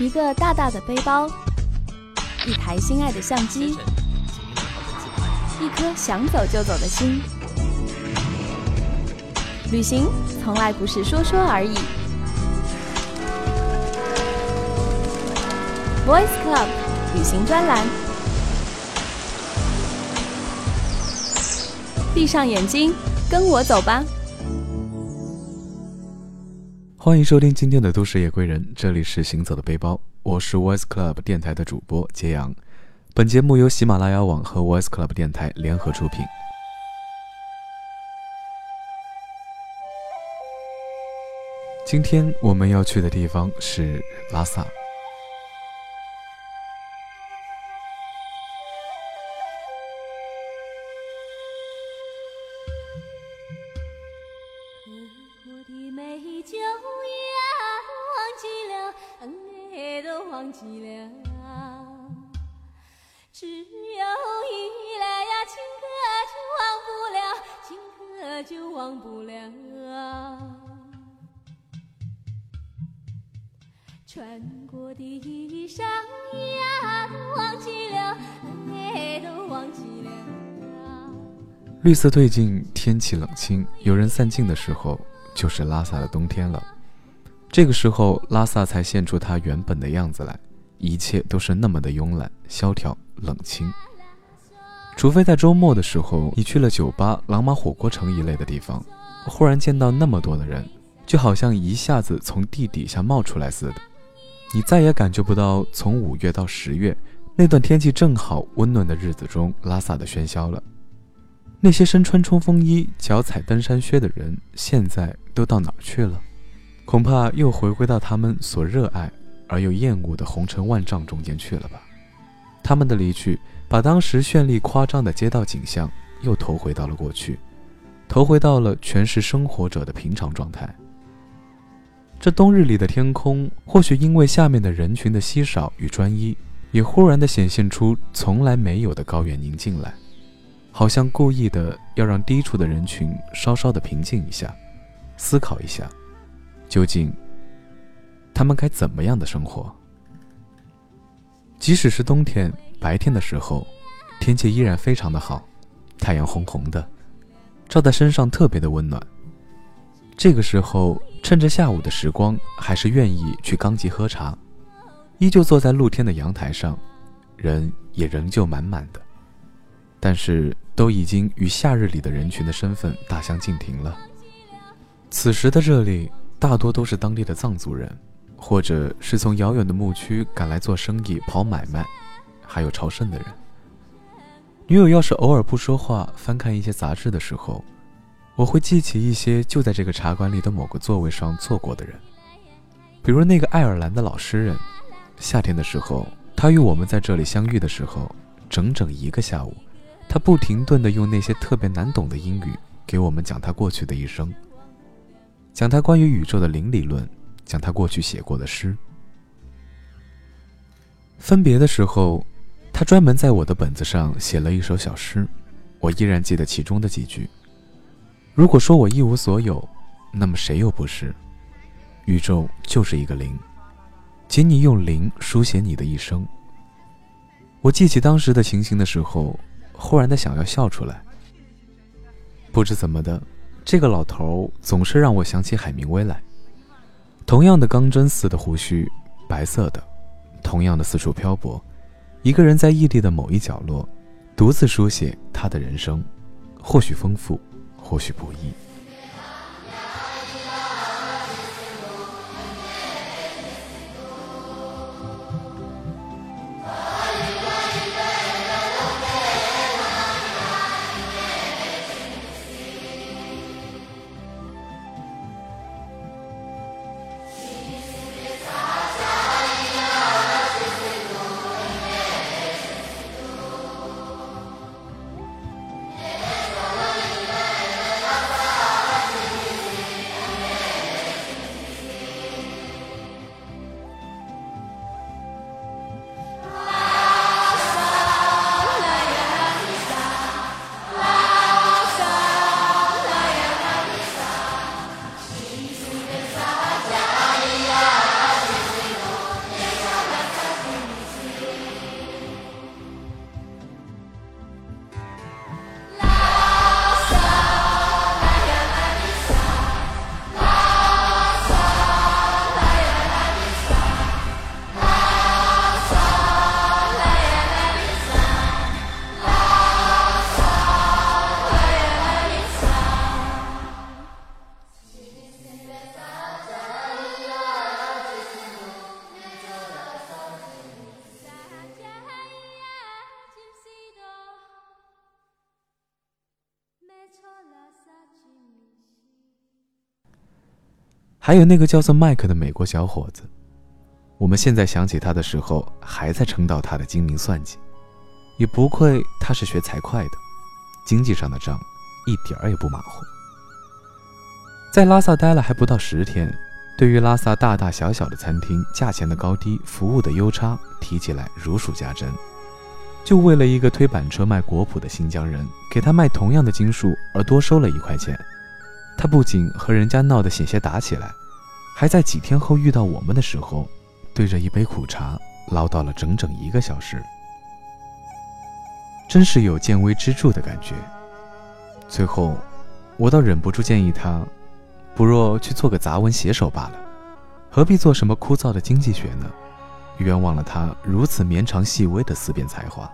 一个大大的背包，一台心爱的相机，一颗想走就走的心。旅行从来不是说说而已。Voice Club 旅行专栏，闭上眼睛，跟我走吧。欢迎收听今天的都市夜归人，这里是行走的背包，我是 Voice Club 电台的主播揭阳。本节目由喜马拉雅网和 Voice Club 电台联合出品。今天我们要去的地方是拉萨。绿色褪尽，天气冷清，游人散尽的时候，就是拉萨的冬天了。这个时候，拉萨才现出它原本的样子来，一切都是那么的慵懒、萧条、冷清。除非在周末的时候，你去了酒吧、朗玛火锅城一类的地方，忽然见到那么多的人，就好像一下子从地底下冒出来似的。你再也感觉不到从五月到十月那段天气正好温暖的日子中拉萨的喧嚣了。那些身穿冲锋衣、脚踩登山靴的人，现在都到哪儿去了？恐怕又回归到他们所热爱而又厌恶的红尘万丈中间去了吧。他们的离去，把当时绚丽夸张的街道景象又投回到了过去，投回到了全是生活者的平常状态。这冬日里的天空，或许因为下面的人群的稀少与专一，也忽然的显现出从来没有的高远宁静来，好像故意的要让低处的人群稍稍的平静一下，思考一下，究竟他们该怎么样的生活。即使是冬天白天的时候，天气依然非常的好，太阳红红的，照在身上特别的温暖。这个时候。趁着下午的时光，还是愿意去刚吉喝茶，依旧坐在露天的阳台上，人也仍旧满满的，但是都已经与夏日里的人群的身份大相径庭了。此时的这里，大多都是当地的藏族人，或者是从遥远的牧区赶来做生意、跑买卖，还有朝圣的人。女友要是偶尔不说话，翻看一些杂志的时候。我会记起一些就在这个茶馆里的某个座位上坐过的人，比如那个爱尔兰的老诗人。夏天的时候，他与我们在这里相遇的时候，整整一个下午，他不停顿地用那些特别难懂的英语给我们讲他过去的一生，讲他关于宇宙的零理论，讲他过去写过的诗。分别的时候，他专门在我的本子上写了一首小诗，我依然记得其中的几句。如果说我一无所有，那么谁又不是？宇宙就是一个零，请你用零书写你的一生。我记起当时的情形的时候，忽然的想要笑出来。不知怎么的，这个老头总是让我想起海明威来。同样的钢针似的胡须，白色的，同样的四处漂泊，一个人在异地的某一角落，独自书写他的人生，或许丰富。或许不易。还有那个叫做麦克的美国小伙子，我们现在想起他的时候，还在称道他的精明算计。也不愧他是学财会的，经济上的账一点儿也不马虎。在拉萨待了还不到十天，对于拉萨大大小小的餐厅价钱的高低、服务的优差，提起来如数家珍。就为了一个推板车卖果脯的新疆人，给他卖同样的斤数而多收了一块钱，他不仅和人家闹得险些打起来，还在几天后遇到我们的时候，对着一杯苦茶唠叨了整整一个小时。真是有见微知著的感觉。最后，我倒忍不住建议他，不若去做个杂文写手罢了，何必做什么枯燥的经济学呢？冤枉了他如此绵长细微的思辨才华。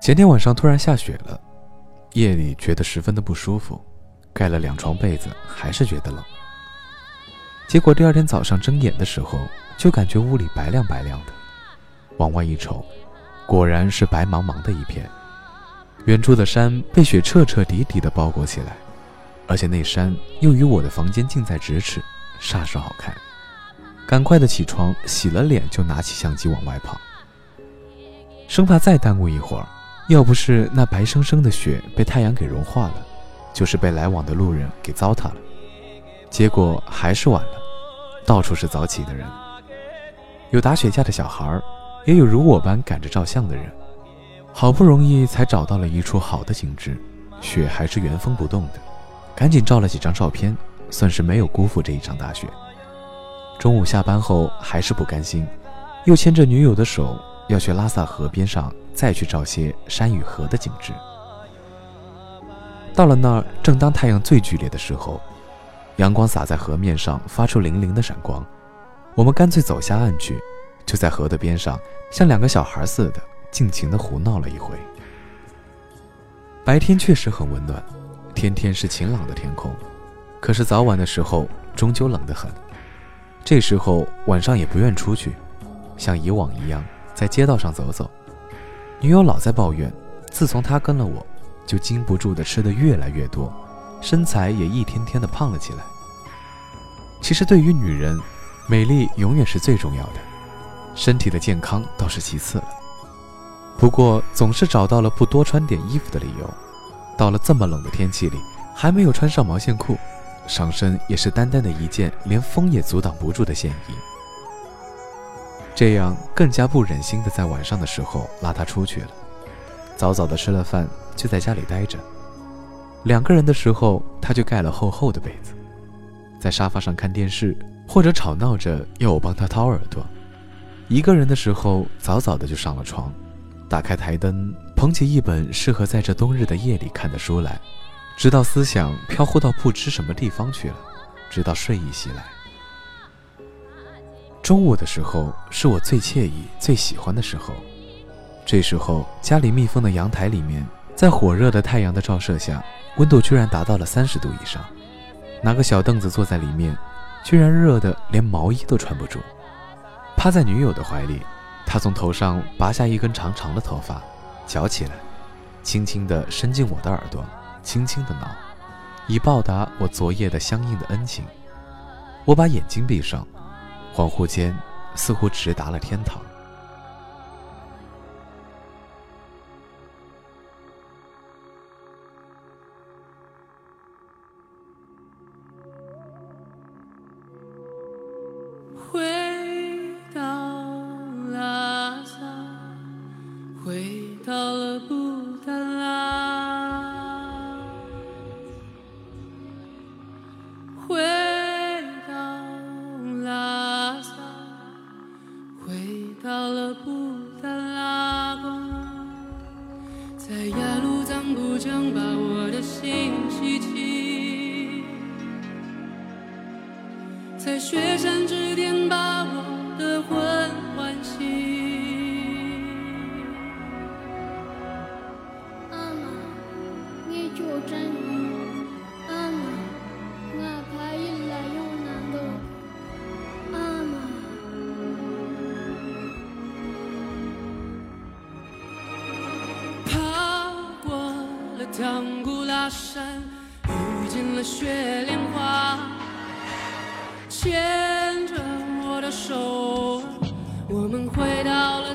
前天晚上突然下雪了，夜里觉得十分的不舒服，盖了两床被子还是觉得冷。结果第二天早上睁眼的时候，就感觉屋里白亮白亮的，往外一瞅。果然是白茫茫的一片，远处的山被雪彻彻底底的包裹起来，而且那山又与我的房间近在咫尺，煞是好看。赶快的起床，洗了脸就拿起相机往外跑，生怕再耽误一会儿，要不是那白生生的雪被太阳给融化了，就是被来往的路人给糟蹋了。结果还是晚了，到处是早起的人，有打雪架的小孩。也有如我般赶着照相的人，好不容易才找到了一处好的景致，雪还是原封不动的，赶紧照了几张照片，算是没有辜负这一场大雪。中午下班后还是不甘心，又牵着女友的手要去拉萨河边上再去照些山与河的景致。到了那儿，正当太阳最剧烈的时候，阳光洒在河面上，发出粼粼的闪光，我们干脆走下岸去。就在河的边上，像两个小孩似的，尽情的胡闹了一回。白天确实很温暖，天天是晴朗的天空，可是早晚的时候终究冷得很。这时候晚上也不愿出去，像以往一样在街道上走走。女友老在抱怨，自从她跟了我，就禁不住的吃的越来越多，身材也一天天的胖了起来。其实对于女人，美丽永远是最重要的。身体的健康倒是其次了，不过总是找到了不多穿点衣服的理由。到了这么冷的天气里，还没有穿上毛线裤，上身也是单单的一件连风也阻挡不住的线衣。这样更加不忍心的在晚上的时候拉她出去了。早早的吃了饭，就在家里待着。两个人的时候，他就盖了厚厚的被子，在沙发上看电视，或者吵闹着要我帮他掏耳朵。一个人的时候，早早的就上了床，打开台灯，捧起一本适合在这冬日的夜里看的书来，直到思想飘忽到不知什么地方去了，直到睡意袭来。中午的时候是我最惬意、最喜欢的时候，这时候家里密封的阳台里面，在火热的太阳的照射下，温度居然达到了三十度以上，拿个小凳子坐在里面，居然热得连毛衣都穿不住。趴在女友的怀里，他从头上拔下一根长长的头发，绞起来，轻轻地伸进我的耳朵，轻轻地挠，以报答我昨夜的相应的恩情。我把眼睛闭上，恍惚间，似乎直达了天堂。回大山，遇见了雪莲花，牵着我的手，我们回到了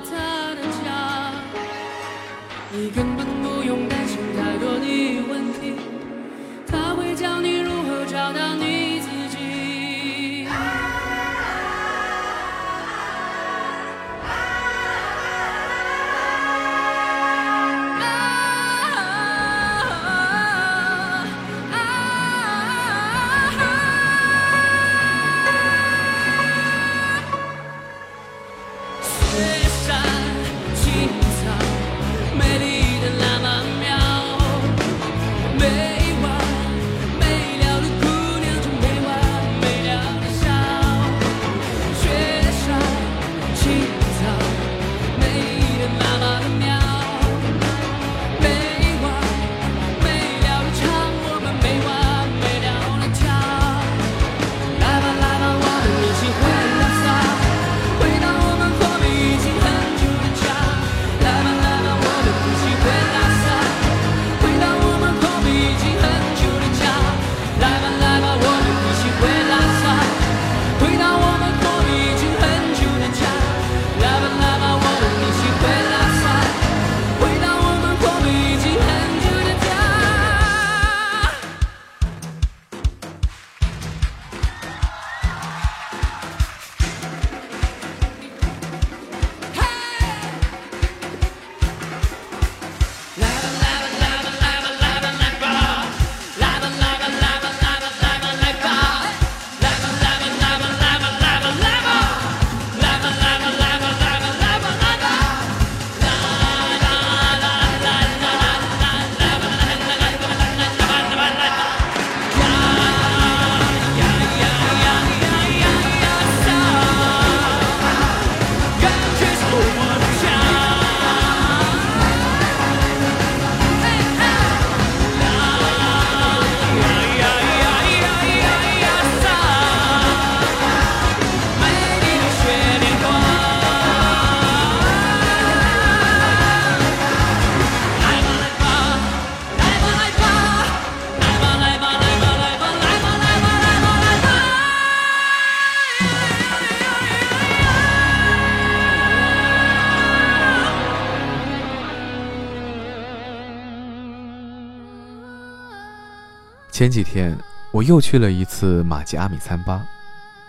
前几天我又去了一次马吉阿米餐吧，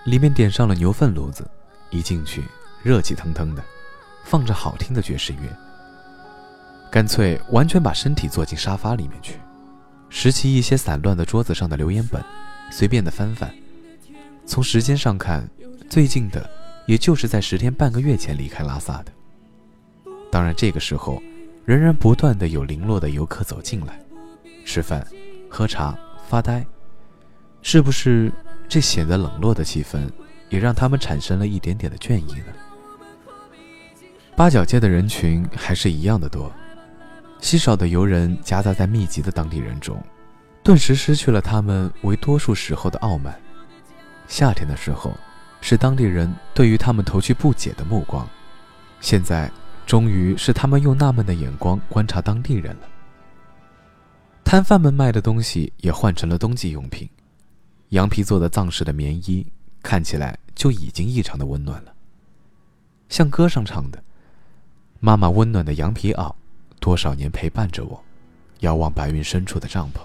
里面点上了牛粪炉子，一进去热气腾腾的，放着好听的爵士乐，干脆完全把身体坐进沙发里面去，拾起一些散乱的桌子上的留言本，随便的翻翻。从时间上看，最近的也就是在十天半个月前离开拉萨的。当然，这个时候仍然不断的有零落的游客走进来，吃饭、喝茶、发呆，是不是这显得冷落的气氛，也让他们产生了一点点的倦意呢？八角街的人群还是一样的多，稀少的游人夹杂在密集的当地人中，顿时失去了他们为多数时候的傲慢。夏天的时候，是当地人对于他们投去不解的目光，现在终于是他们用纳闷的眼光观察当地人了。摊贩们卖的东西也换成了冬季用品，羊皮做的藏式的棉衣看起来就已经异常的温暖了。像歌上唱的：“妈妈温暖的羊皮袄，多少年陪伴着我，遥望白云深处的帐篷。”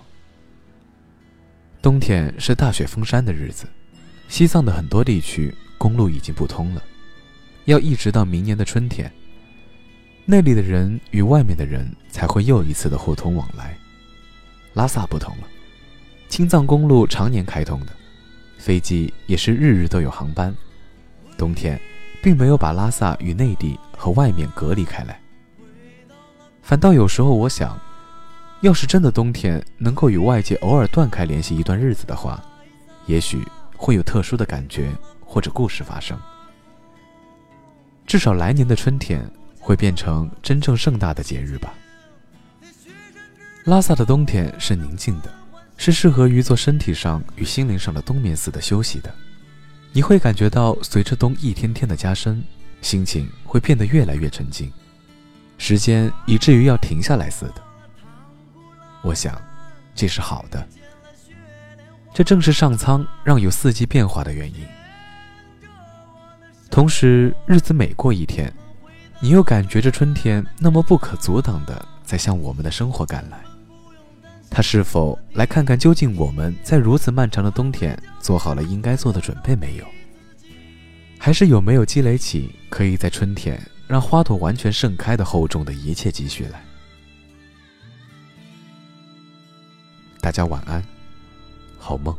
冬天是大雪封山的日子，西藏的很多地区公路已经不通了，要一直到明年的春天，那里的人与外面的人才会又一次的互通往来。拉萨不同了，青藏公路常年开通的，飞机也是日日都有航班，冬天并没有把拉萨与内地和外面隔离开来。反倒有时候我想，要是真的冬天能够与外界偶尔断开联系一段日子的话，也许会有特殊的感觉或者故事发生。至少来年的春天会变成真正盛大的节日吧。拉萨的冬天是宁静的，是适合于做身体上与心灵上的冬眠似的休息的。你会感觉到随着冬一天天的加深，心情会变得越来越沉静，时间以至于要停下来似的。我想，这是好的。这正是上苍让有四季变化的原因。同时，日子每过一天，你又感觉着春天那么不可阻挡的在向我们的生活赶来。他是否来看看究竟我们在如此漫长的冬天做好了应该做的准备没有？还是有没有积累起可以在春天让花朵完全盛开的厚重的一切积蓄来？大家晚安，好梦。